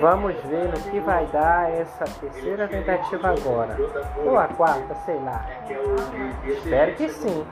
Vamos ver no que vai dar essa terceira tentativa agora. Ou a quarta, sei lá. Espero que sim.